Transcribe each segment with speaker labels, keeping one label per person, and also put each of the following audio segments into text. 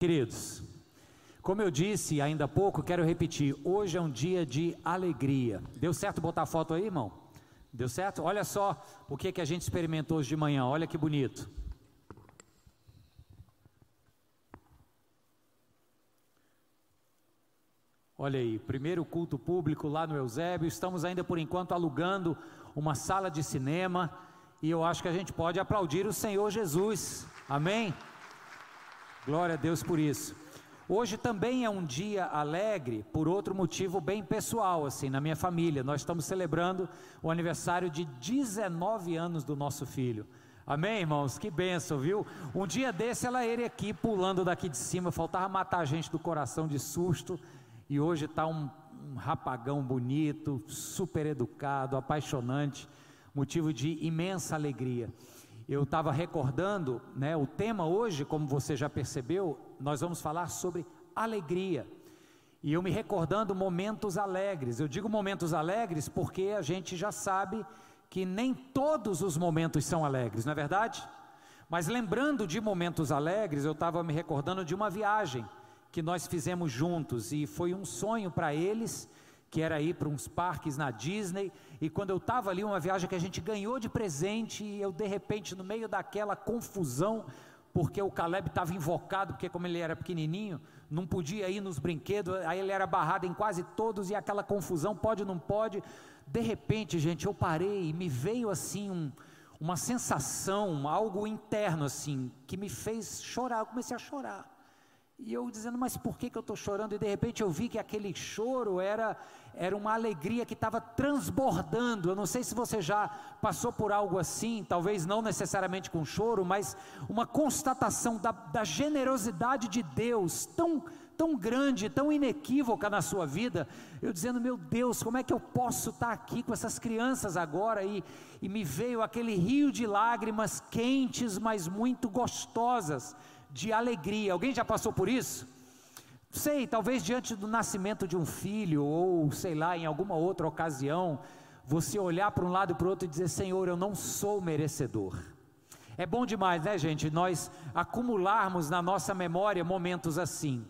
Speaker 1: Queridos, como eu disse ainda há pouco, quero repetir: hoje é um dia de alegria. Deu certo botar a foto aí, irmão? Deu certo? Olha só o que, que a gente experimentou hoje de manhã, olha que bonito. Olha aí, primeiro culto público lá no Eusébio. Estamos ainda por enquanto alugando uma sala de cinema e eu acho que a gente pode aplaudir o Senhor Jesus. Amém? Glória a Deus por isso. Hoje também é um dia alegre por outro motivo bem pessoal, assim, na minha família. Nós estamos celebrando o aniversário de 19 anos do nosso filho. Amém, irmãos? Que benção, viu? Um dia desse ela iria aqui pulando daqui de cima, faltava matar a gente do coração de susto e hoje está um, um rapagão bonito, super educado, apaixonante, motivo de imensa alegria. Eu estava recordando, né, o tema hoje, como você já percebeu, nós vamos falar sobre alegria. E eu me recordando momentos alegres. Eu digo momentos alegres porque a gente já sabe que nem todos os momentos são alegres, não é verdade? Mas lembrando de momentos alegres, eu estava me recordando de uma viagem que nós fizemos juntos e foi um sonho para eles, que era ir para uns parques na Disney. E quando eu estava ali, uma viagem que a gente ganhou de presente, e eu de repente, no meio daquela confusão, porque o Caleb estava invocado, porque como ele era pequenininho, não podia ir nos brinquedos, aí ele era barrado em quase todos, e aquela confusão, pode ou não pode. De repente, gente, eu parei e me veio assim um, uma sensação, algo interno assim, que me fez chorar. Eu comecei a chorar. E eu dizendo, mas por que, que eu estou chorando? E de repente eu vi que aquele choro era, era uma alegria que estava transbordando. Eu não sei se você já passou por algo assim, talvez não necessariamente com choro, mas uma constatação da, da generosidade de Deus tão, tão grande, tão inequívoca na sua vida. Eu dizendo, meu Deus, como é que eu posso estar aqui com essas crianças agora? E, e me veio aquele rio de lágrimas quentes, mas muito gostosas de alegria. Alguém já passou por isso? Sei, talvez diante do nascimento de um filho, ou sei lá, em alguma outra ocasião, você olhar para um lado e para o outro e dizer: Senhor, eu não sou merecedor. É bom demais, né, gente? Nós acumularmos na nossa memória momentos assim.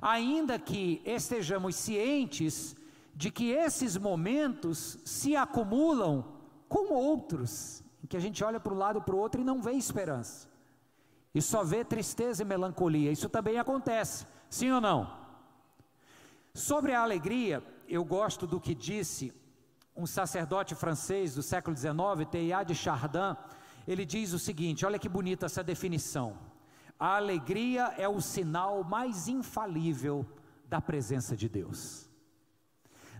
Speaker 1: Ainda que estejamos cientes de que esses momentos se acumulam com outros, que a gente olha para um lado e para o outro e não vê esperança e só vê tristeza e melancolia. Isso também acontece, sim ou não? Sobre a alegria, eu gosto do que disse um sacerdote francês do século XIX, Teilhard de Chardin. Ele diz o seguinte: olha que bonita essa definição. A alegria é o sinal mais infalível da presença de Deus.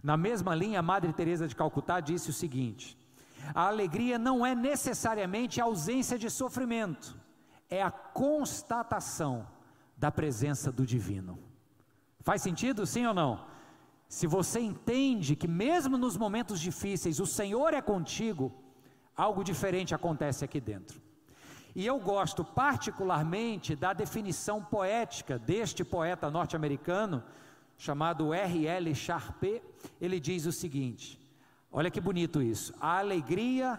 Speaker 1: Na mesma linha, a Madre Teresa de Calcutá disse o seguinte: a alegria não é necessariamente a ausência de sofrimento é a constatação da presença do divino. Faz sentido, sim ou não? Se você entende que mesmo nos momentos difíceis o Senhor é contigo, algo diferente acontece aqui dentro. E eu gosto particularmente da definição poética deste poeta norte-americano, chamado R.L. Sharpe. Ele diz o seguinte: olha que bonito isso. A alegria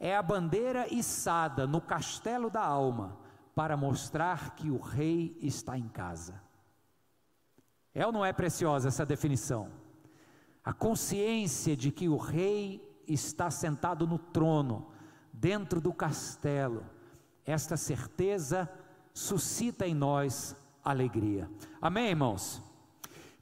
Speaker 1: é a bandeira içada no castelo da alma para mostrar que o rei está em casa. É ou não é preciosa essa definição? A consciência de que o rei está sentado no trono, dentro do castelo, esta certeza suscita em nós alegria. Amém, irmãos?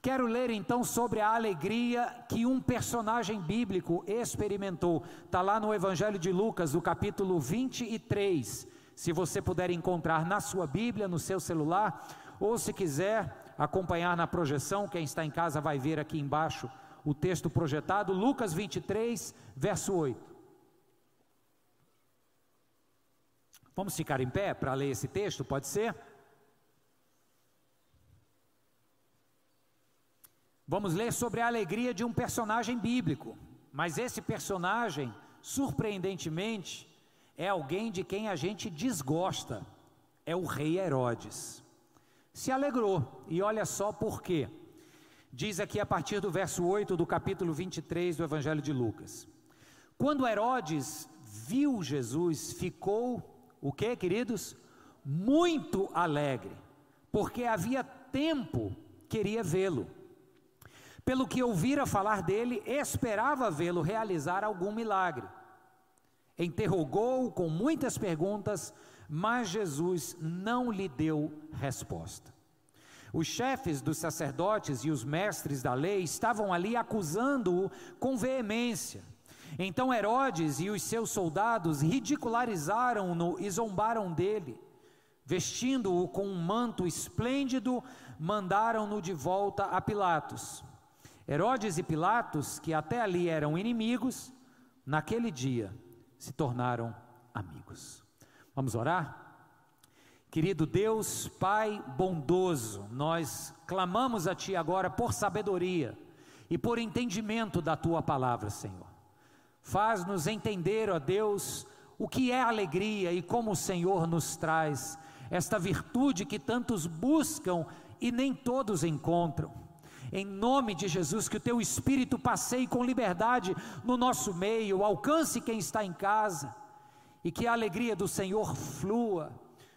Speaker 1: Quero ler então sobre a alegria que um personagem bíblico experimentou. Está lá no Evangelho de Lucas, no capítulo 23 se você puder encontrar na sua Bíblia, no seu celular, ou se quiser acompanhar na projeção, quem está em casa vai ver aqui embaixo o texto projetado, Lucas 23, verso 8. Vamos ficar em pé para ler esse texto, pode ser? Vamos ler sobre a alegria de um personagem bíblico, mas esse personagem, surpreendentemente, é alguém de quem a gente desgosta, é o rei Herodes. Se alegrou, e olha só por quê. Diz aqui a partir do verso 8 do capítulo 23 do Evangelho de Lucas. Quando Herodes viu Jesus, ficou o que, queridos? Muito alegre, porque havia tempo queria vê-lo. Pelo que ouvira falar dele, esperava vê-lo realizar algum milagre. Interrogou-o com muitas perguntas, mas Jesus não lhe deu resposta. Os chefes dos sacerdotes e os mestres da lei estavam ali acusando-o com veemência. Então Herodes e os seus soldados ridicularizaram-no e zombaram dele. Vestindo-o com um manto esplêndido, mandaram-no de volta a Pilatos. Herodes e Pilatos, que até ali eram inimigos, naquele dia se tornaram amigos. Vamos orar? Querido Deus, Pai bondoso, nós clamamos a Ti agora por sabedoria e por entendimento da Tua palavra, Senhor. Faz-nos entender, ó Deus, o que é alegria e como o Senhor nos traz esta virtude que tantos buscam e nem todos encontram. Em nome de Jesus, que o teu espírito passeie com liberdade no nosso meio, alcance quem está em casa e que a alegria do Senhor flua,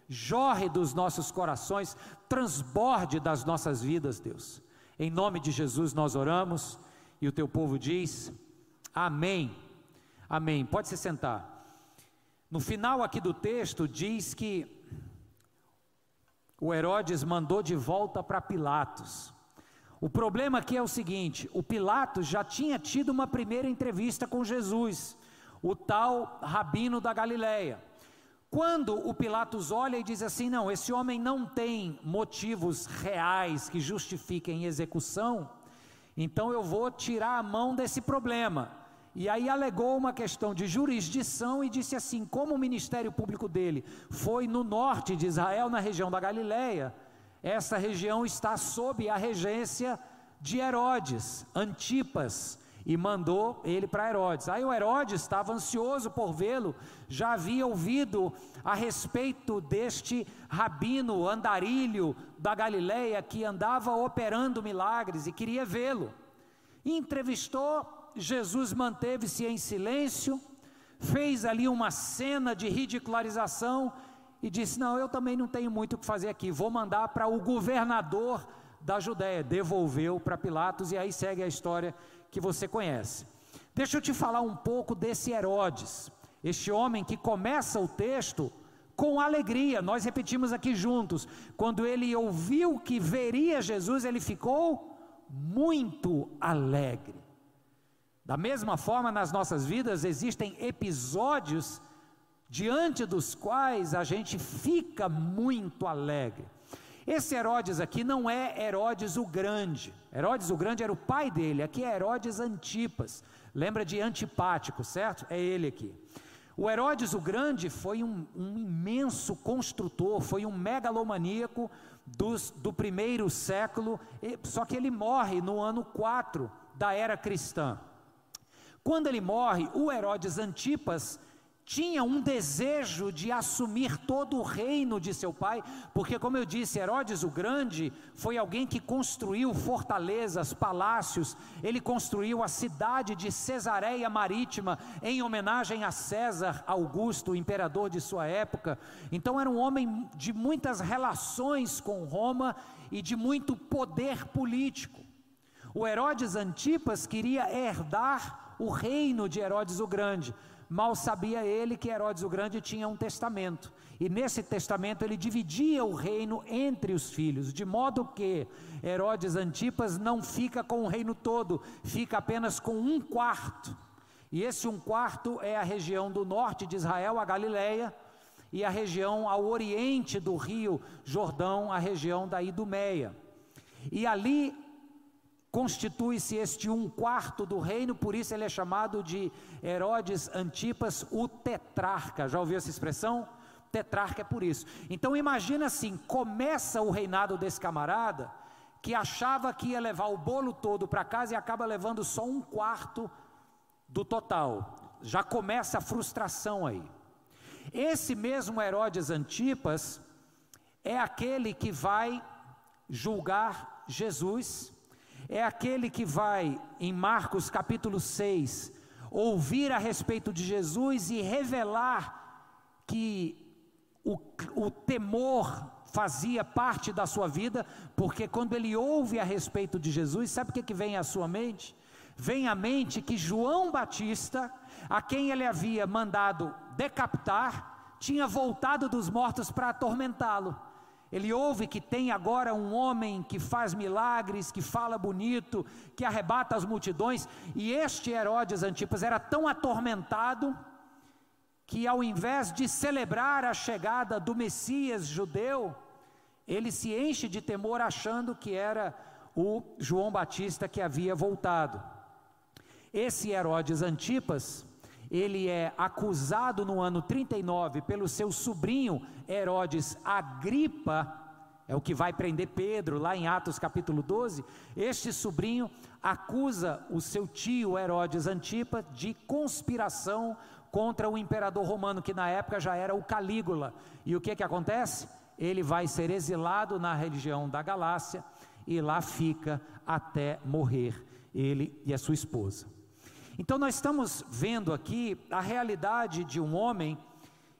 Speaker 1: jorre dos nossos corações, transborde das nossas vidas, Deus. Em nome de Jesus nós oramos e o teu povo diz: Amém. Amém. Pode se sentar. No final aqui do texto diz que o Herodes mandou de volta para Pilatos. O problema aqui é o seguinte: o Pilatos já tinha tido uma primeira entrevista com Jesus, o tal rabino da Galileia. Quando o Pilatos olha e diz assim: não, esse homem não tem motivos reais que justifiquem execução, então eu vou tirar a mão desse problema. E aí alegou uma questão de jurisdição e disse assim: como o ministério público dele foi no norte de Israel, na região da Galileia, essa região está sob a regência de Herodes, Antipas, e mandou ele para Herodes. Aí o Herodes estava ansioso por vê-lo, já havia ouvido a respeito deste rabino andarilho da Galileia que andava operando milagres e queria vê-lo. Entrevistou Jesus manteve-se em silêncio, fez ali uma cena de ridicularização e disse: Não, eu também não tenho muito o que fazer aqui, vou mandar para o governador da Judéia. Devolveu para Pilatos e aí segue a história que você conhece. Deixa eu te falar um pouco desse Herodes, este homem que começa o texto com alegria. Nós repetimos aqui juntos. Quando ele ouviu que veria Jesus, ele ficou muito alegre. Da mesma forma, nas nossas vidas existem episódios diante dos quais a gente fica muito alegre. Esse Herodes aqui não é Herodes o Grande. Herodes o Grande era o pai dele, aqui é Herodes Antipas. Lembra de Antipático, certo? É ele aqui. O Herodes o Grande foi um, um imenso construtor, foi um megalomaníaco dos, do primeiro século, só que ele morre no ano 4 da era cristã. Quando ele morre, o Herodes Antipas tinha um desejo de assumir todo o reino de seu pai, porque, como eu disse, Herodes o Grande foi alguém que construiu fortalezas, palácios, ele construiu a cidade de Cesareia Marítima em homenagem a César Augusto, imperador de sua época. Então, era um homem de muitas relações com Roma e de muito poder político. O Herodes Antipas queria herdar o reino de Herodes o Grande. Mal sabia ele que Herodes o Grande tinha um testamento, e nesse testamento ele dividia o reino entre os filhos, de modo que Herodes Antipas não fica com o reino todo, fica apenas com um quarto. E esse um quarto é a região do norte de Israel, a Galileia, e a região ao oriente do rio Jordão, a região da Idumeia. E ali constitui-se este um quarto do reino, por isso ele é chamado de Herodes Antipas, o tetrarca. Já ouviu essa expressão? Tetrarca é por isso. Então imagina assim: começa o reinado desse camarada que achava que ia levar o bolo todo para casa e acaba levando só um quarto do total. Já começa a frustração aí. Esse mesmo Herodes Antipas é aquele que vai julgar Jesus é aquele que vai, em Marcos capítulo 6, ouvir a respeito de Jesus e revelar que o, o temor fazia parte da sua vida, porque quando ele ouve a respeito de Jesus, sabe o que, que vem à sua mente? Vem à mente que João Batista, a quem ele havia mandado decapitar, tinha voltado dos mortos para atormentá-lo. Ele ouve que tem agora um homem que faz milagres, que fala bonito, que arrebata as multidões, e este Herodes Antipas era tão atormentado que ao invés de celebrar a chegada do Messias judeu, ele se enche de temor achando que era o João Batista que havia voltado. Esse Herodes Antipas, ele é acusado no ano 39 pelo seu sobrinho Herodes Agripa, é o que vai prender Pedro lá em Atos capítulo 12. Este sobrinho acusa o seu tio Herodes Antipas de conspiração contra o imperador romano, que na época já era o Calígula. E o que que acontece? Ele vai ser exilado na região da Galácia e lá fica até morrer, ele e a sua esposa. Então nós estamos vendo aqui a realidade de um homem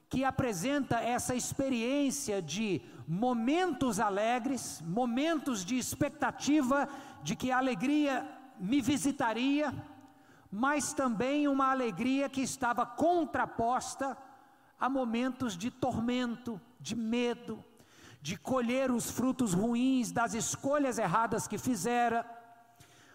Speaker 1: que apresenta essa experiência de momentos alegres, momentos de expectativa de que a alegria me visitaria, mas também uma alegria que estava contraposta a momentos de tormento, de medo, de colher os frutos ruins das escolhas erradas que fizera.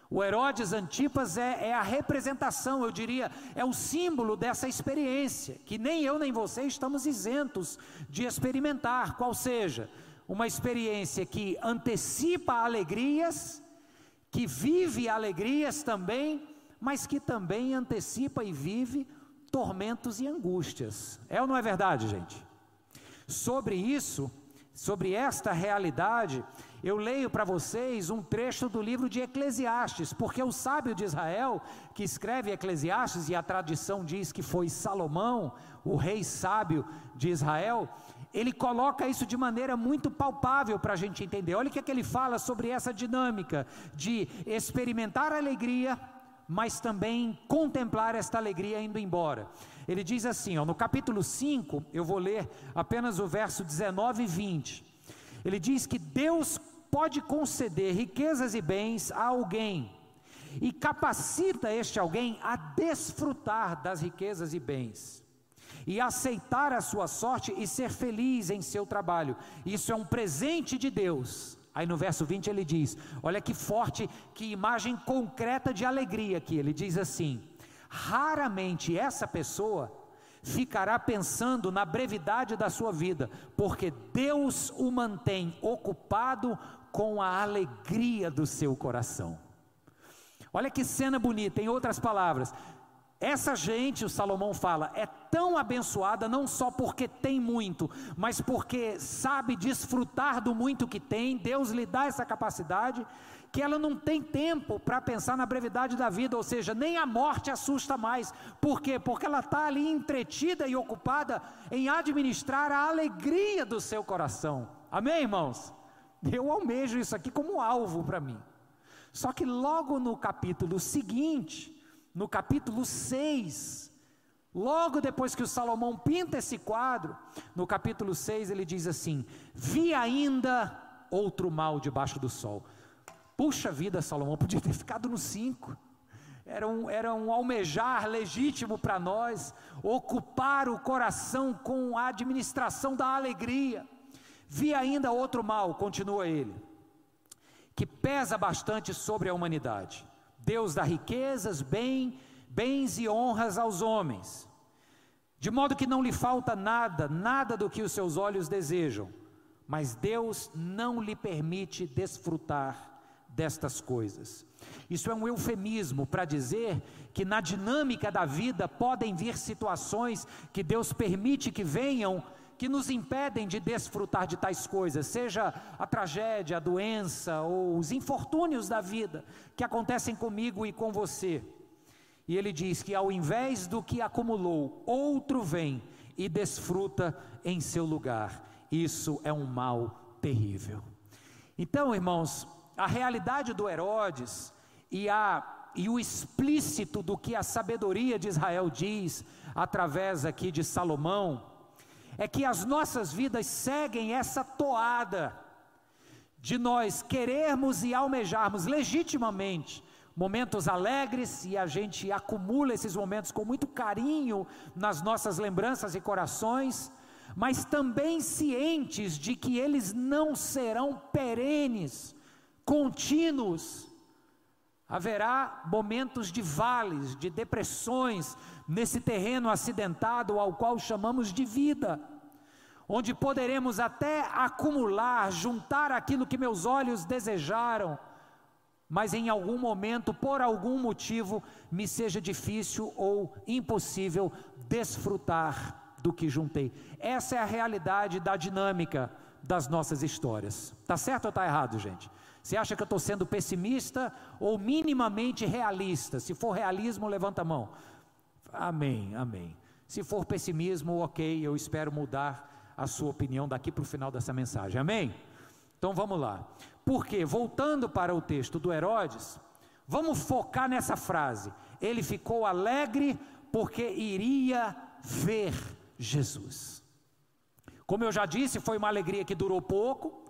Speaker 1: O Herodes Antipas é, é, a representação, eu diria, é o símbolo dessa experiência, que nem eu nem você estamos isentos de experimentar, qual seja, uma experiência que antecipa alegrias, que vive alegrias também, mas que também antecipa e vive tormentos e angústias. É ou não é verdade, gente? Sobre isso, sobre esta realidade, eu leio para vocês um trecho do livro de Eclesiastes, porque o sábio de Israel, que escreve Eclesiastes, e a tradição diz que foi Salomão, o rei sábio de Israel, ele coloca isso de maneira muito palpável para a gente entender. Olha o que, é que ele fala sobre essa dinâmica de experimentar alegria mas também contemplar esta alegria indo embora. Ele diz assim, ó, no capítulo 5, eu vou ler apenas o verso 19 e 20. Ele diz que Deus pode conceder riquezas e bens a alguém e capacita este alguém a desfrutar das riquezas e bens e aceitar a sua sorte e ser feliz em seu trabalho. Isso é um presente de Deus Aí no verso 20 ele diz: Olha que forte, que imagem concreta de alegria aqui. Ele diz assim: Raramente essa pessoa ficará pensando na brevidade da sua vida, porque Deus o mantém ocupado com a alegria do seu coração. Olha que cena bonita, em outras palavras, essa gente, o Salomão fala, é tão abençoada não só porque tem muito, mas porque sabe desfrutar do muito que tem, Deus lhe dá essa capacidade, que ela não tem tempo para pensar na brevidade da vida, ou seja, nem a morte assusta mais. Por quê? Porque ela está ali entretida e ocupada em administrar a alegria do seu coração. Amém, irmãos? Eu almejo isso aqui como alvo para mim. Só que logo no capítulo seguinte, no capítulo 6, logo depois que o Salomão pinta esse quadro, no capítulo 6 ele diz assim: Vi ainda outro mal debaixo do sol. Puxa vida, Salomão, podia ter ficado no 5. Era um, era um almejar legítimo para nós, ocupar o coração com a administração da alegria. Vi ainda outro mal, continua ele, que pesa bastante sobre a humanidade. Deus dá riquezas, bem, bens e honras aos homens, de modo que não lhe falta nada, nada do que os seus olhos desejam, mas Deus não lhe permite desfrutar destas coisas. Isso é um eufemismo para dizer que na dinâmica da vida podem vir situações que Deus permite que venham que nos impedem de desfrutar de tais coisas, seja a tragédia, a doença ou os infortúnios da vida que acontecem comigo e com você. E ele diz que ao invés do que acumulou, outro vem e desfruta em seu lugar. Isso é um mal terrível. Então, irmãos, a realidade do Herodes e a e o explícito do que a sabedoria de Israel diz através aqui de Salomão é que as nossas vidas seguem essa toada de nós querermos e almejarmos legitimamente momentos alegres e a gente acumula esses momentos com muito carinho nas nossas lembranças e corações, mas também cientes de que eles não serão perenes, contínuos. Haverá momentos de vales, de depressões nesse terreno acidentado ao qual chamamos de vida, onde poderemos até acumular, juntar aquilo que meus olhos desejaram, mas em algum momento, por algum motivo, me seja difícil ou impossível desfrutar do que juntei. Essa é a realidade da dinâmica das nossas histórias. Tá certo ou tá errado, gente? Você acha que eu estou sendo pessimista ou minimamente realista? Se for realismo, levanta a mão. Amém, amém. Se for pessimismo, ok, eu espero mudar a sua opinião daqui para o final dessa mensagem. Amém? Então vamos lá. Porque, voltando para o texto do Herodes, vamos focar nessa frase. Ele ficou alegre porque iria ver Jesus. Como eu já disse, foi uma alegria que durou pouco.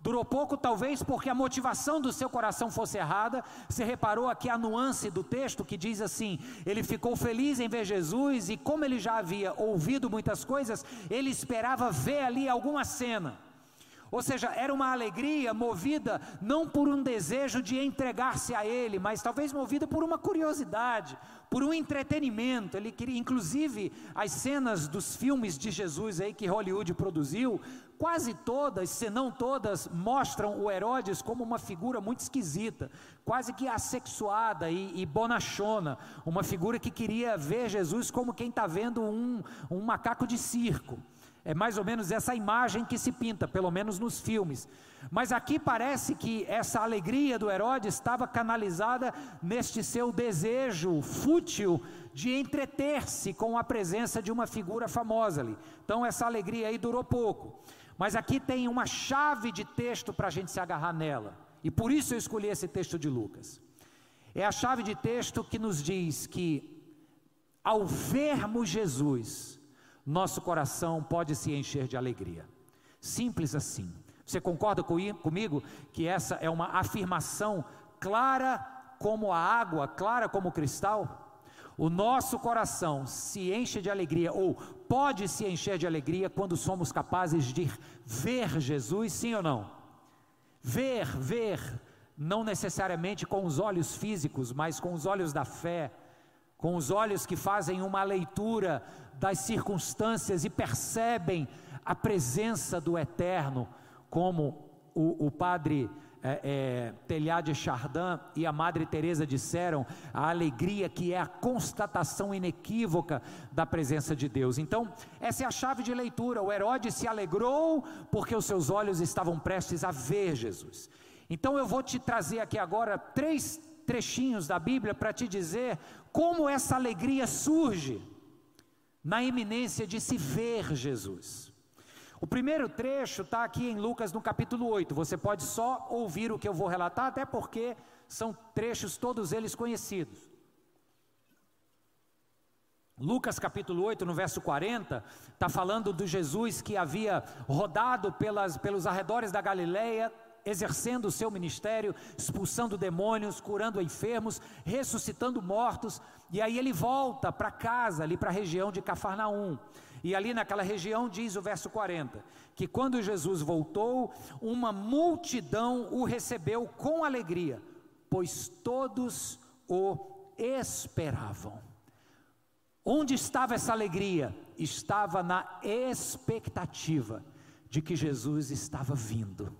Speaker 1: Durou pouco, talvez porque a motivação do seu coração fosse errada. Você reparou aqui a nuance do texto que diz assim: ele ficou feliz em ver Jesus, e como ele já havia ouvido muitas coisas, ele esperava ver ali alguma cena. Ou seja, era uma alegria movida não por um desejo de entregar-se a Ele, mas talvez movida por uma curiosidade, por um entretenimento. Ele queria, inclusive, as cenas dos filmes de Jesus aí que Hollywood produziu, quase todas, se não todas, mostram o Herodes como uma figura muito esquisita, quase que assexuada e, e bonachona, uma figura que queria ver Jesus como quem está vendo um, um macaco de circo. É mais ou menos essa imagem que se pinta, pelo menos nos filmes. Mas aqui parece que essa alegria do Herodes estava canalizada neste seu desejo fútil de entreter-se com a presença de uma figura famosa ali. Então essa alegria aí durou pouco. Mas aqui tem uma chave de texto para a gente se agarrar nela. E por isso eu escolhi esse texto de Lucas. É a chave de texto que nos diz que, ao vermos Jesus, nosso coração pode se encher de alegria. Simples assim. Você concorda comigo que essa é uma afirmação clara como a água, clara como o cristal? O nosso coração se enche de alegria, ou pode se encher de alegria, quando somos capazes de ver Jesus, sim ou não? Ver, ver, não necessariamente com os olhos físicos, mas com os olhos da fé, com os olhos que fazem uma leitura das circunstâncias e percebem a presença do Eterno, como o, o padre é, é, Telhade Chardin e a Madre Teresa disseram, a alegria que é a constatação inequívoca da presença de Deus. Então, essa é a chave de leitura. O Herodes se alegrou porque os seus olhos estavam prestes a ver Jesus. Então, eu vou te trazer aqui agora três trechinhos da Bíblia para te dizer como essa alegria surge na iminência de se ver Jesus. O primeiro trecho está aqui em Lucas no capítulo 8. Você pode só ouvir o que eu vou relatar, até porque são trechos todos eles conhecidos. Lucas capítulo 8, no verso 40, está falando do Jesus que havia rodado pelas, pelos arredores da Galileia, exercendo o seu ministério, expulsando demônios, curando enfermos, ressuscitando mortos, e aí ele volta para casa, ali para a região de Cafarnaum. E ali naquela região diz o verso 40, que quando Jesus voltou, uma multidão o recebeu com alegria, pois todos o esperavam. Onde estava essa alegria? Estava na expectativa de que Jesus estava vindo.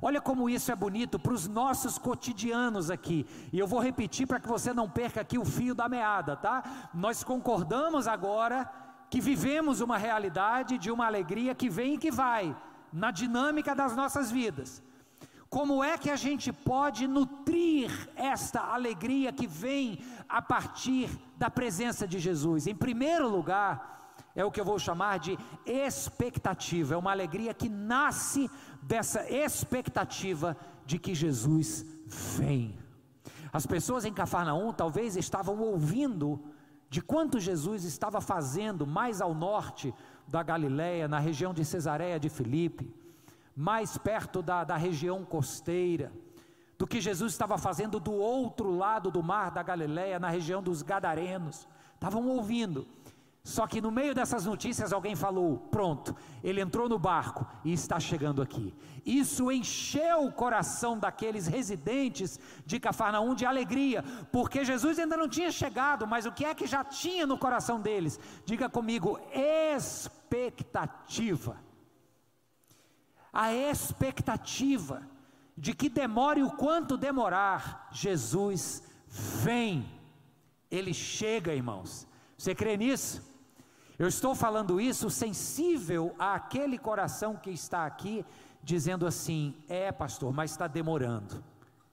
Speaker 1: Olha como isso é bonito para os nossos cotidianos aqui. E eu vou repetir para que você não perca aqui o fio da meada, tá? Nós concordamos agora que vivemos uma realidade de uma alegria que vem e que vai na dinâmica das nossas vidas. Como é que a gente pode nutrir esta alegria que vem a partir da presença de Jesus? Em primeiro lugar, é o que eu vou chamar de expectativa, é uma alegria que nasce dessa expectativa de que Jesus vem. As pessoas em Cafarnaum talvez estavam ouvindo de quanto Jesus estava fazendo mais ao norte, da Galiléia, na região de Cesareia de Filipe, mais perto da, da região costeira, do que Jesus estava fazendo do outro lado do mar da Galiléia, na região dos Gadarenos. Estavam ouvindo. Só que no meio dessas notícias alguém falou: pronto, ele entrou no barco e está chegando aqui. Isso encheu o coração daqueles residentes de Cafarnaum de alegria, porque Jesus ainda não tinha chegado, mas o que é que já tinha no coração deles? Diga comigo: expectativa. A expectativa de que demore o quanto demorar, Jesus vem, ele chega, irmãos. Você crê nisso? Eu estou falando isso sensível àquele coração que está aqui, dizendo assim: é, pastor, mas está demorando.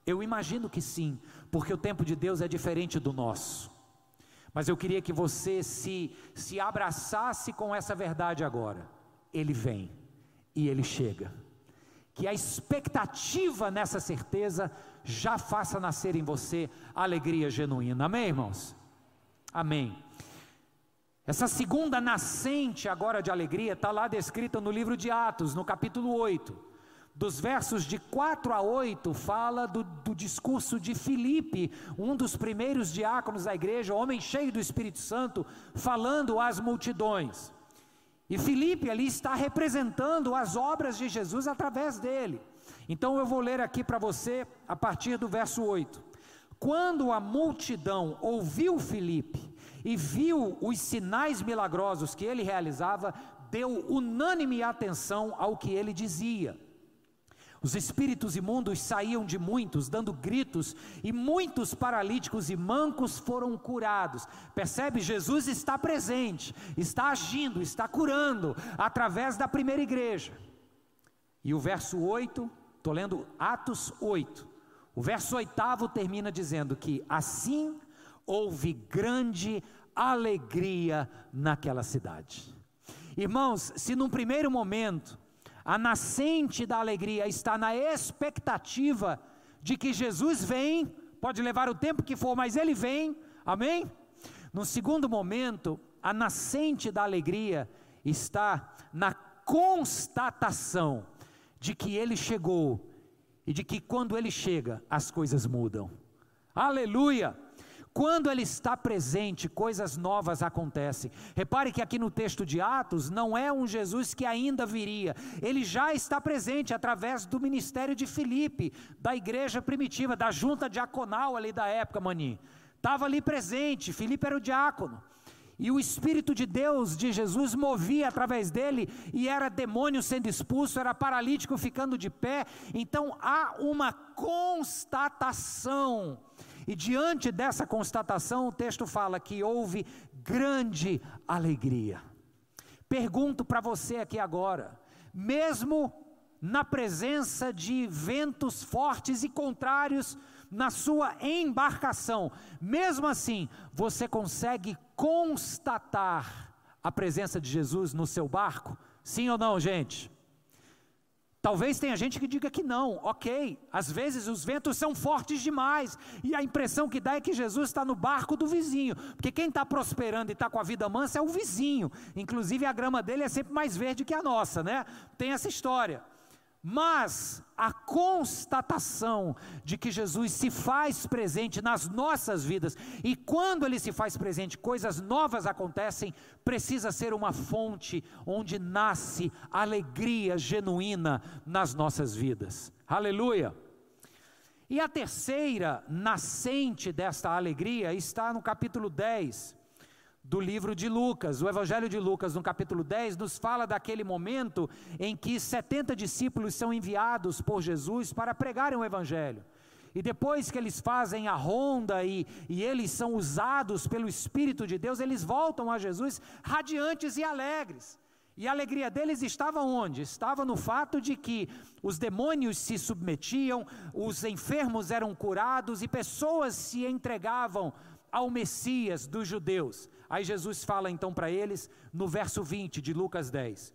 Speaker 1: Eu imagino que sim, porque o tempo de Deus é diferente do nosso. Mas eu queria que você se, se abraçasse com essa verdade agora. Ele vem e ele chega. Que a expectativa nessa certeza já faça nascer em você alegria genuína. Amém, irmãos? Amém. Essa segunda nascente agora de alegria está lá descrita no livro de Atos, no capítulo 8. Dos versos de 4 a 8, fala do, do discurso de Filipe, um dos primeiros diáconos da igreja, homem cheio do Espírito Santo, falando às multidões. E Filipe ali está representando as obras de Jesus através dele. Então eu vou ler aqui para você a partir do verso 8. Quando a multidão ouviu Filipe e viu os sinais milagrosos que ele realizava, deu unânime atenção ao que ele dizia. Os espíritos imundos saíam de muitos, dando gritos, e muitos paralíticos e mancos foram curados. Percebe? Jesus está presente, está agindo, está curando, através da primeira igreja. E o verso 8, estou lendo Atos 8. O verso oitavo termina dizendo que assim houve grande alegria naquela cidade. Irmãos, se num primeiro momento a nascente da alegria está na expectativa de que Jesus vem, pode levar o tempo que for, mas ele vem, amém? No segundo momento, a nascente da alegria está na constatação de que ele chegou e de que quando ele chega, as coisas mudam. Aleluia! Quando ele está presente, coisas novas acontecem. Repare que aqui no texto de Atos não é um Jesus que ainda viria, ele já está presente através do ministério de Filipe, da igreja primitiva, da junta diaconal ali da época, Mani. Estava ali presente, Filipe era o diácono. E o Espírito de Deus, de Jesus, movia através dele, e era demônio sendo expulso, era paralítico ficando de pé. Então há uma constatação e diante dessa constatação, o texto fala que houve grande alegria. Pergunto para você aqui agora, mesmo na presença de ventos fortes e contrários na sua embarcação, mesmo assim, você consegue constatar a presença de Jesus no seu barco? Sim ou não, gente? Talvez tenha gente que diga que não, ok, às vezes os ventos são fortes demais, e a impressão que dá é que Jesus está no barco do vizinho, porque quem está prosperando e está com a vida mansa é o vizinho, inclusive a grama dele é sempre mais verde que a nossa, né? Tem essa história. Mas a constatação de que Jesus se faz presente nas nossas vidas, e quando ele se faz presente, coisas novas acontecem, precisa ser uma fonte onde nasce alegria genuína nas nossas vidas. Aleluia! E a terceira nascente desta alegria está no capítulo 10 do livro de Lucas. O Evangelho de Lucas, no capítulo 10, nos fala daquele momento em que 70 discípulos são enviados por Jesus para pregarem o Evangelho. E depois que eles fazem a ronda e, e eles são usados pelo Espírito de Deus, eles voltam a Jesus radiantes e alegres. E a alegria deles estava onde? Estava no fato de que os demônios se submetiam, os enfermos eram curados e pessoas se entregavam ao Messias dos judeus. Aí Jesus fala então para eles, no verso 20 de Lucas 10: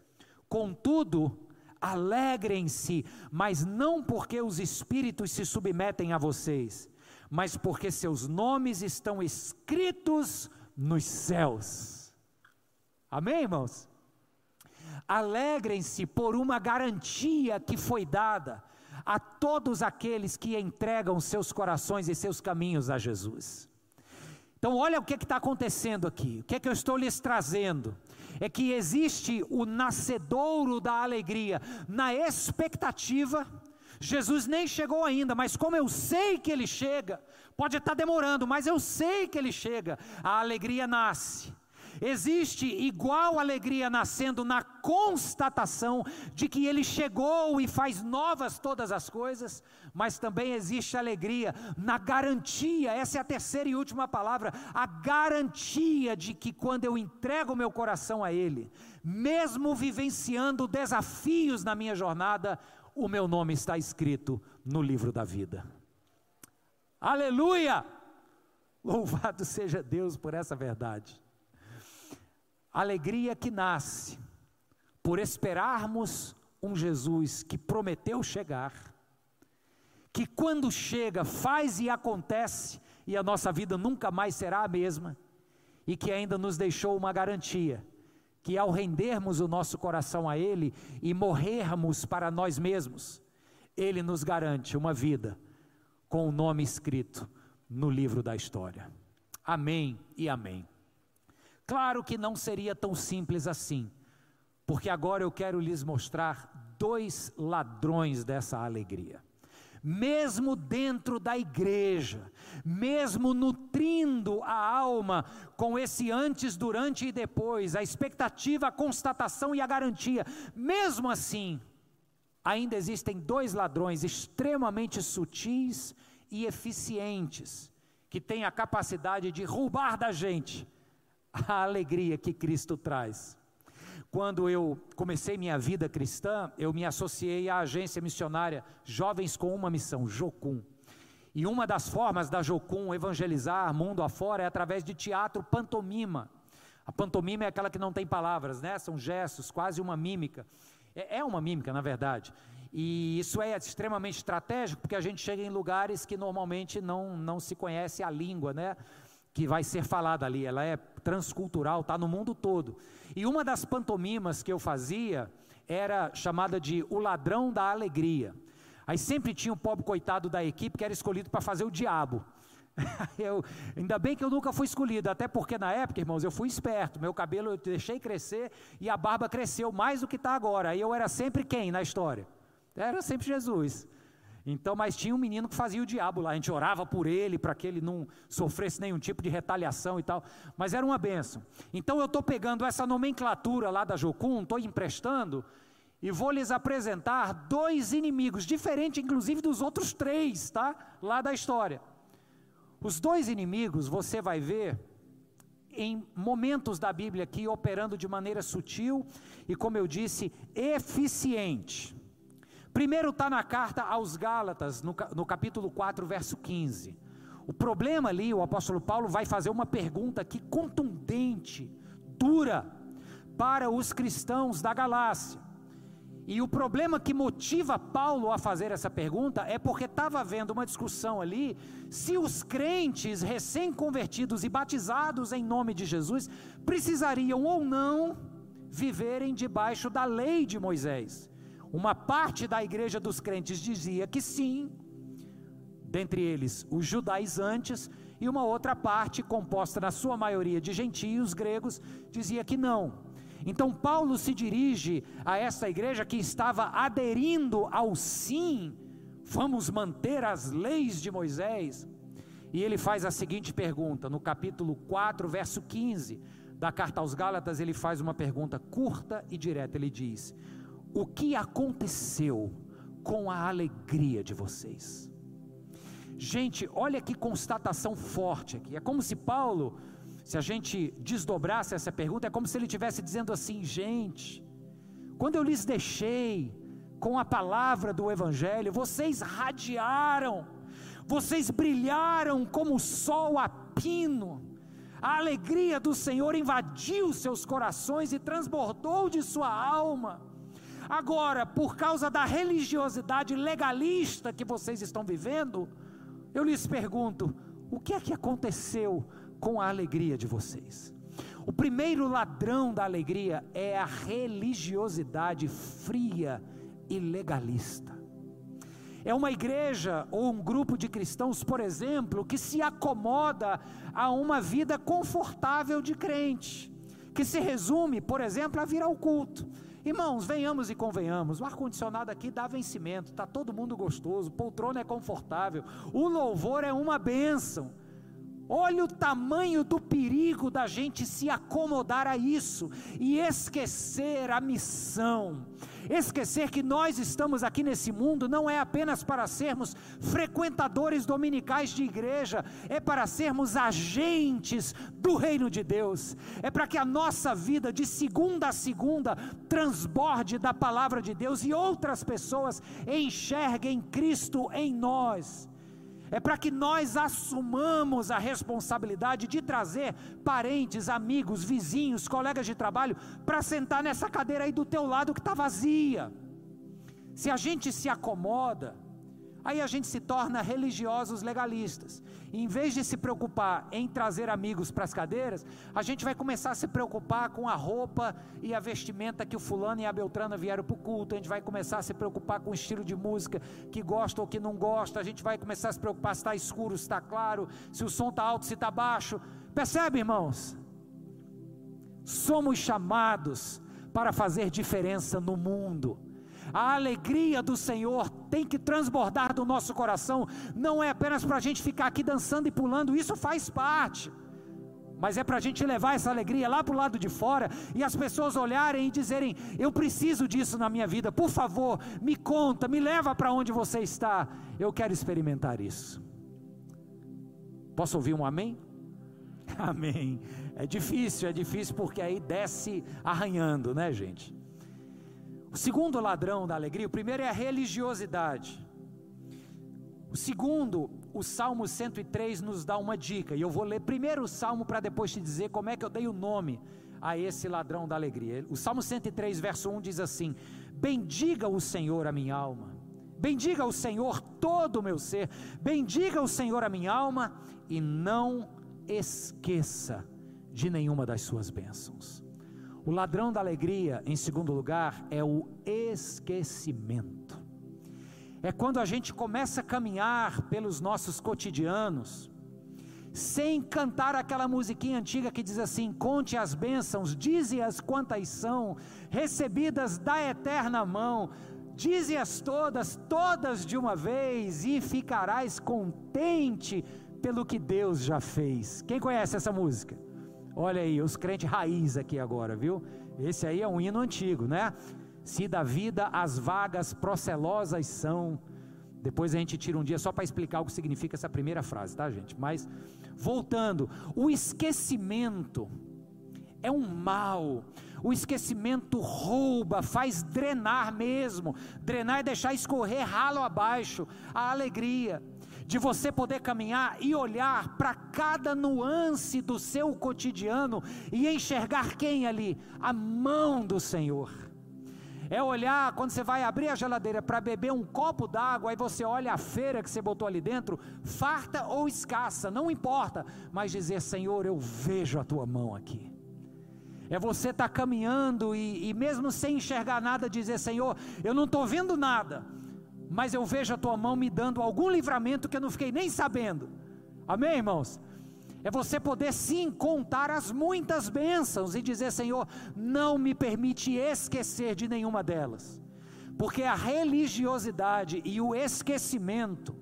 Speaker 1: Contudo, alegrem-se, mas não porque os espíritos se submetem a vocês, mas porque seus nomes estão escritos nos céus. Amém, irmãos? Alegrem-se por uma garantia que foi dada a todos aqueles que entregam seus corações e seus caminhos a Jesus. Então, olha o que está acontecendo aqui, o que, é que eu estou lhes trazendo. É que existe o nascedouro da alegria na expectativa. Jesus nem chegou ainda, mas como eu sei que ele chega, pode estar demorando, mas eu sei que ele chega, a alegria nasce. Existe igual alegria nascendo na constatação de que ele chegou e faz novas todas as coisas, mas também existe alegria na garantia, essa é a terceira e última palavra, a garantia de que quando eu entrego meu coração a ele, mesmo vivenciando desafios na minha jornada, o meu nome está escrito no livro da vida. Aleluia! Louvado seja Deus por essa verdade alegria que nasce por esperarmos um Jesus que prometeu chegar, que quando chega faz e acontece, e a nossa vida nunca mais será a mesma, e que ainda nos deixou uma garantia, que ao rendermos o nosso coração a Ele e morrermos para nós mesmos, Ele nos garante uma vida com o nome escrito no livro da história. Amém e amém. Claro que não seria tão simples assim, porque agora eu quero lhes mostrar dois ladrões dessa alegria. Mesmo dentro da igreja, mesmo nutrindo a alma com esse antes, durante e depois, a expectativa, a constatação e a garantia, mesmo assim, ainda existem dois ladrões extremamente sutis e eficientes, que têm a capacidade de roubar da gente a alegria que Cristo traz. Quando eu comecei minha vida cristã, eu me associei à agência missionária Jovens com uma Missão, Jocum. E uma das formas da Jocum evangelizar mundo afora é através de teatro pantomima. A pantomima é aquela que não tem palavras, né? São gestos, quase uma mímica. É, é uma mímica, na verdade. E isso é extremamente estratégico, porque a gente chega em lugares que normalmente não, não se conhece a língua, né? Que vai ser falada ali. Ela é transcultural, está no mundo todo. E uma das pantomimas que eu fazia era chamada de O Ladrão da Alegria. Aí sempre tinha o pobre coitado da equipe que era escolhido para fazer o diabo. eu, ainda bem que eu nunca fui escolhido, até porque na época, irmãos, eu fui esperto. Meu cabelo eu deixei crescer e a barba cresceu mais do que está agora. Aí eu era sempre quem na história? Era sempre Jesus. Então, mas tinha um menino que fazia o diabo lá, a gente orava por ele, para que ele não sofresse nenhum tipo de retaliação e tal, mas era uma benção. Então eu estou pegando essa nomenclatura lá da Jocum, estou emprestando, e vou lhes apresentar dois inimigos, diferentes inclusive dos outros três, tá? Lá da história. Os dois inimigos você vai ver em momentos da Bíblia aqui operando de maneira sutil e, como eu disse, eficiente. Primeiro está na carta aos Gálatas, no, no capítulo 4, verso 15. O problema ali, o apóstolo Paulo vai fazer uma pergunta aqui contundente, dura, para os cristãos da Galácia. E o problema que motiva Paulo a fazer essa pergunta é porque estava havendo uma discussão ali se os crentes recém-convertidos e batizados em nome de Jesus precisariam ou não viverem debaixo da lei de Moisés. Uma parte da igreja dos crentes dizia que sim, dentre eles os judaizantes, e uma outra parte, composta na sua maioria de gentios gregos, dizia que não. Então Paulo se dirige a essa igreja que estava aderindo ao sim, vamos manter as leis de Moisés. E ele faz a seguinte pergunta, no capítulo 4, verso 15 da carta aos Gálatas, ele faz uma pergunta curta e direta. Ele diz: o que aconteceu com a alegria de vocês? Gente, olha que constatação forte aqui. É como se Paulo, se a gente desdobrasse essa pergunta, é como se ele estivesse dizendo assim: gente, quando eu lhes deixei com a palavra do Evangelho, vocês radiaram, vocês brilharam como o sol a pino, a alegria do Senhor invadiu seus corações e transbordou de sua alma. Agora, por causa da religiosidade legalista que vocês estão vivendo, eu lhes pergunto: o que é que aconteceu com a alegria de vocês? O primeiro ladrão da alegria é a religiosidade fria e legalista. É uma igreja ou um grupo de cristãos, por exemplo, que se acomoda a uma vida confortável de crente, que se resume, por exemplo, a vir ao culto. Irmãos, venhamos e convenhamos, o ar-condicionado aqui dá vencimento, está todo mundo gostoso, poltrona é confortável, o louvor é uma bênção. Olha o tamanho do perigo da gente se acomodar a isso e esquecer a missão. Esquecer que nós estamos aqui nesse mundo não é apenas para sermos frequentadores dominicais de igreja, é para sermos agentes do reino de Deus. É para que a nossa vida de segunda a segunda transborde da palavra de Deus e outras pessoas enxerguem Cristo em nós é para que nós assumamos a responsabilidade de trazer parentes, amigos, vizinhos, colegas de trabalho para sentar nessa cadeira aí do teu lado que está vazia. Se a gente se acomoda, Aí a gente se torna religiosos legalistas. E em vez de se preocupar em trazer amigos para as cadeiras, a gente vai começar a se preocupar com a roupa e a vestimenta que o fulano e a Beltrana vieram para o culto. A gente vai começar a se preocupar com o estilo de música que gosta ou que não gosta. A gente vai começar a se preocupar se está escuro, se está claro, se o som está alto, se está baixo. Percebe, irmãos? Somos chamados para fazer diferença no mundo. A alegria do Senhor tem que transbordar do nosso coração, não é apenas para a gente ficar aqui dançando e pulando, isso faz parte, mas é para a gente levar essa alegria lá para o lado de fora e as pessoas olharem e dizerem: Eu preciso disso na minha vida, por favor, me conta, me leva para onde você está, eu quero experimentar isso. Posso ouvir um amém? Amém. É difícil, é difícil porque aí desce arranhando, né, gente? O segundo ladrão da alegria, o primeiro é a religiosidade. O segundo, o Salmo 103 nos dá uma dica, e eu vou ler primeiro o salmo para depois te dizer como é que eu dei o nome a esse ladrão da alegria. O Salmo 103, verso 1 diz assim: Bendiga o Senhor a minha alma, bendiga o Senhor todo o meu ser, bendiga o Senhor a minha alma, e não esqueça de nenhuma das suas bênçãos. O ladrão da alegria, em segundo lugar, é o esquecimento. É quando a gente começa a caminhar pelos nossos cotidianos, sem cantar aquela musiquinha antiga que diz assim: Conte as bênçãos, dize-as quantas são, recebidas da eterna mão, dize-as todas, todas de uma vez, e ficarás contente pelo que Deus já fez. Quem conhece essa música? Olha aí, os crentes raiz aqui agora, viu? Esse aí é um hino antigo, né? Se da vida as vagas procelosas são. Depois a gente tira um dia só para explicar o que significa essa primeira frase, tá, gente? Mas, voltando, o esquecimento é um mal. O esquecimento rouba, faz drenar mesmo. Drenar é deixar escorrer ralo abaixo a alegria de você poder caminhar e olhar para cada nuance do seu cotidiano e enxergar quem ali? A mão do Senhor. É olhar quando você vai abrir a geladeira para beber um copo d'água, aí você olha a feira que você botou ali dentro, farta ou escassa, não importa, mas dizer: Senhor, eu vejo a tua mão aqui. É você estar tá caminhando e, e, mesmo sem enxergar nada, dizer: Senhor, eu não estou vendo nada, mas eu vejo a tua mão me dando algum livramento que eu não fiquei nem sabendo. Amém, irmãos? É você poder sim contar as muitas bênçãos e dizer: Senhor, não me permite esquecer de nenhuma delas, porque a religiosidade e o esquecimento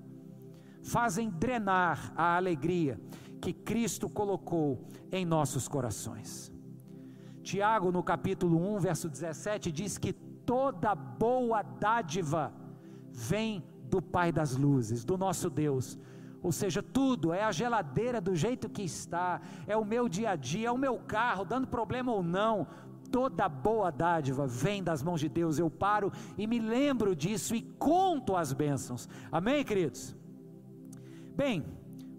Speaker 1: fazem drenar a alegria que Cristo colocou em nossos corações. Tiago, no capítulo 1, verso 17, diz que toda boa dádiva vem do Pai das luzes, do nosso Deus. Ou seja, tudo, é a geladeira do jeito que está, é o meu dia a dia, é o meu carro, dando problema ou não, toda boa dádiva vem das mãos de Deus. Eu paro e me lembro disso e conto as bênçãos. Amém, queridos? Bem,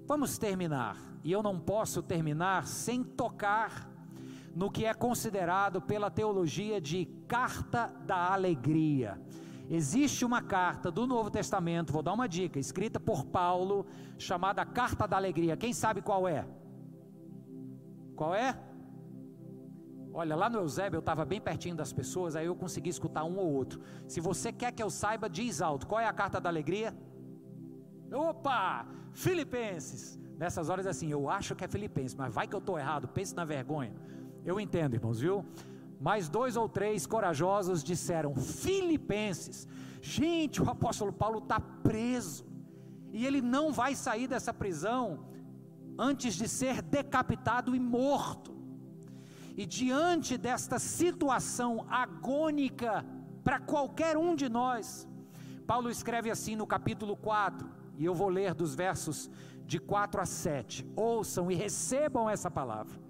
Speaker 1: vamos terminar. E eu não posso terminar sem tocar no que é considerado pela teologia de carta da alegria. Existe uma carta do Novo Testamento, vou dar uma dica, escrita por Paulo, chamada Carta da Alegria. Quem sabe qual é? Qual é? Olha, lá no Eusébio eu estava bem pertinho das pessoas, aí eu consegui escutar um ou outro. Se você quer que eu saiba, diz alto. Qual é a carta da alegria? Opa! Filipenses. Nessas horas assim, eu acho que é Filipenses, mas vai que eu estou errado, pense na vergonha. Eu entendo, irmãos, viu? Mais dois ou três corajosos disseram Filipenses. Gente, o apóstolo Paulo está preso. E ele não vai sair dessa prisão antes de ser decapitado e morto. E diante desta situação agônica para qualquer um de nós, Paulo escreve assim no capítulo 4, e eu vou ler dos versos de 4 a 7. Ouçam e recebam essa palavra.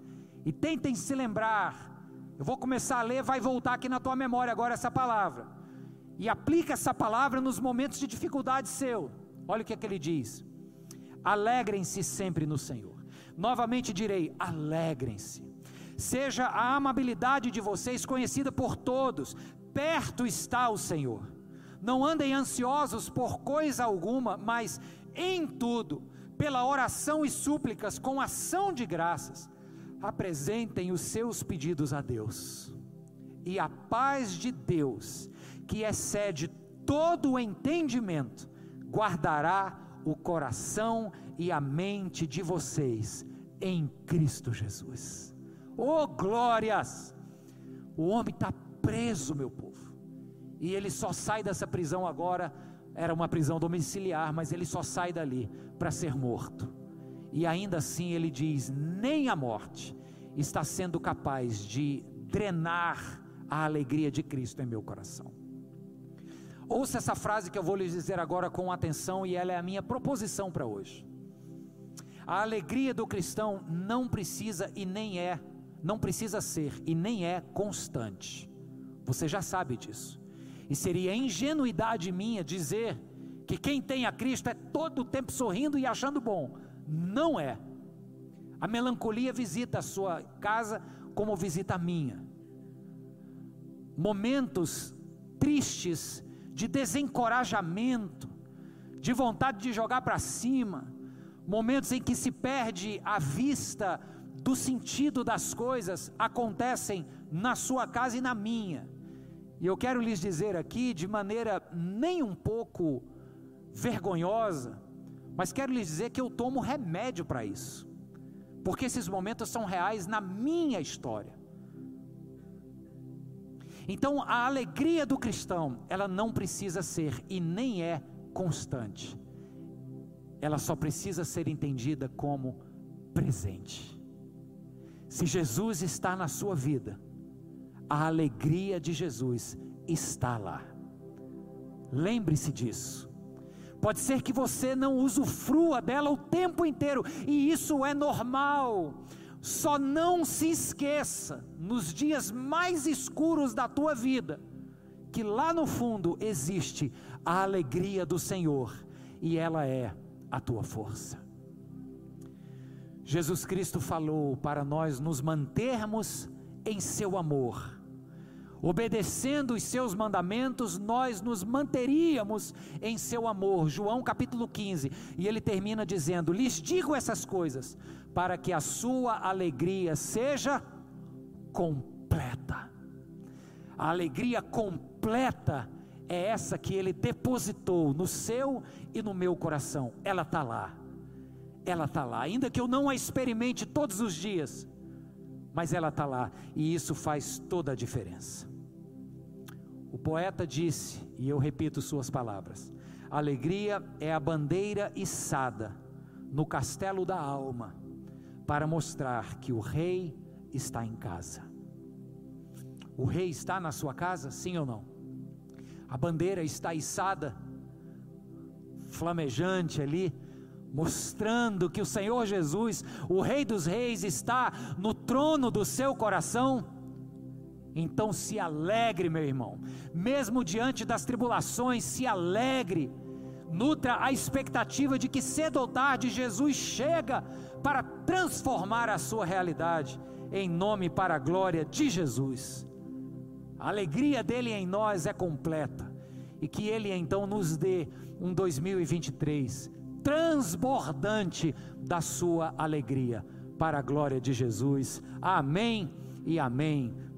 Speaker 1: E tentem se lembrar. Eu vou começar a ler, vai voltar aqui na tua memória agora essa palavra. E aplica essa palavra nos momentos de dificuldade seu. Olha o que, é que ele diz: Alegrem-se sempre no Senhor. Novamente direi: alegrem-se. Seja a amabilidade de vocês conhecida por todos. Perto está o Senhor. Não andem ansiosos por coisa alguma, mas em tudo, pela oração e súplicas, com ação de graças, apresentem os seus pedidos a Deus. E a paz de Deus, que excede todo o entendimento, guardará o coração e a mente de vocês em Cristo Jesus. Oh glórias! O homem está preso, meu povo, e ele só sai dessa prisão agora era uma prisão domiciliar, mas ele só sai dali para ser morto. E ainda assim ele diz: nem a morte está sendo capaz de drenar a alegria de Cristo em meu coração. Ouça essa frase que eu vou lhes dizer agora com atenção e ela é a minha proposição para hoje. A alegria do cristão não precisa e nem é, não precisa ser e nem é constante. Você já sabe disso. E seria ingenuidade minha dizer que quem tem a Cristo é todo o tempo sorrindo e achando bom. Não é. A melancolia visita a sua casa como visita a minha. Momentos tristes de desencorajamento, de vontade de jogar para cima, momentos em que se perde a vista do sentido das coisas acontecem na sua casa e na minha. E eu quero lhes dizer aqui, de maneira nem um pouco vergonhosa, mas quero lhes dizer que eu tomo remédio para isso, porque esses momentos são reais na minha história. Então, a alegria do cristão, ela não precisa ser e nem é constante, ela só precisa ser entendida como presente. Se Jesus está na sua vida, a alegria de Jesus está lá. Lembre-se disso. Pode ser que você não usufrua dela o tempo inteiro, e isso é normal. Só não se esqueça, nos dias mais escuros da tua vida, que lá no fundo existe a alegria do Senhor, e ela é a tua força. Jesus Cristo falou para nós nos mantermos em seu amor obedecendo os seus mandamentos, nós nos manteríamos em seu amor. João capítulo 15. E ele termina dizendo: Lhes digo essas coisas, para que a sua alegria seja completa. A alegria completa é essa que ele depositou no seu e no meu coração. Ela está lá. Ela está lá. Ainda que eu não a experimente todos os dias mas ela está lá e isso faz toda a diferença. O poeta disse, e eu repito suas palavras: alegria é a bandeira içada no castelo da alma, para mostrar que o rei está em casa. O rei está na sua casa, sim ou não? A bandeira está içada, flamejante ali, mostrando que o Senhor Jesus, o Rei dos Reis, está no trono do seu coração. Então se alegre, meu irmão, mesmo diante das tribulações, se alegre, nutra a expectativa de que cedo ou tarde Jesus chega para transformar a sua realidade, em nome para a glória de Jesus. A alegria dele em nós é completa, e que ele então nos dê um 2023 transbordante da sua alegria, para a glória de Jesus. Amém e amém.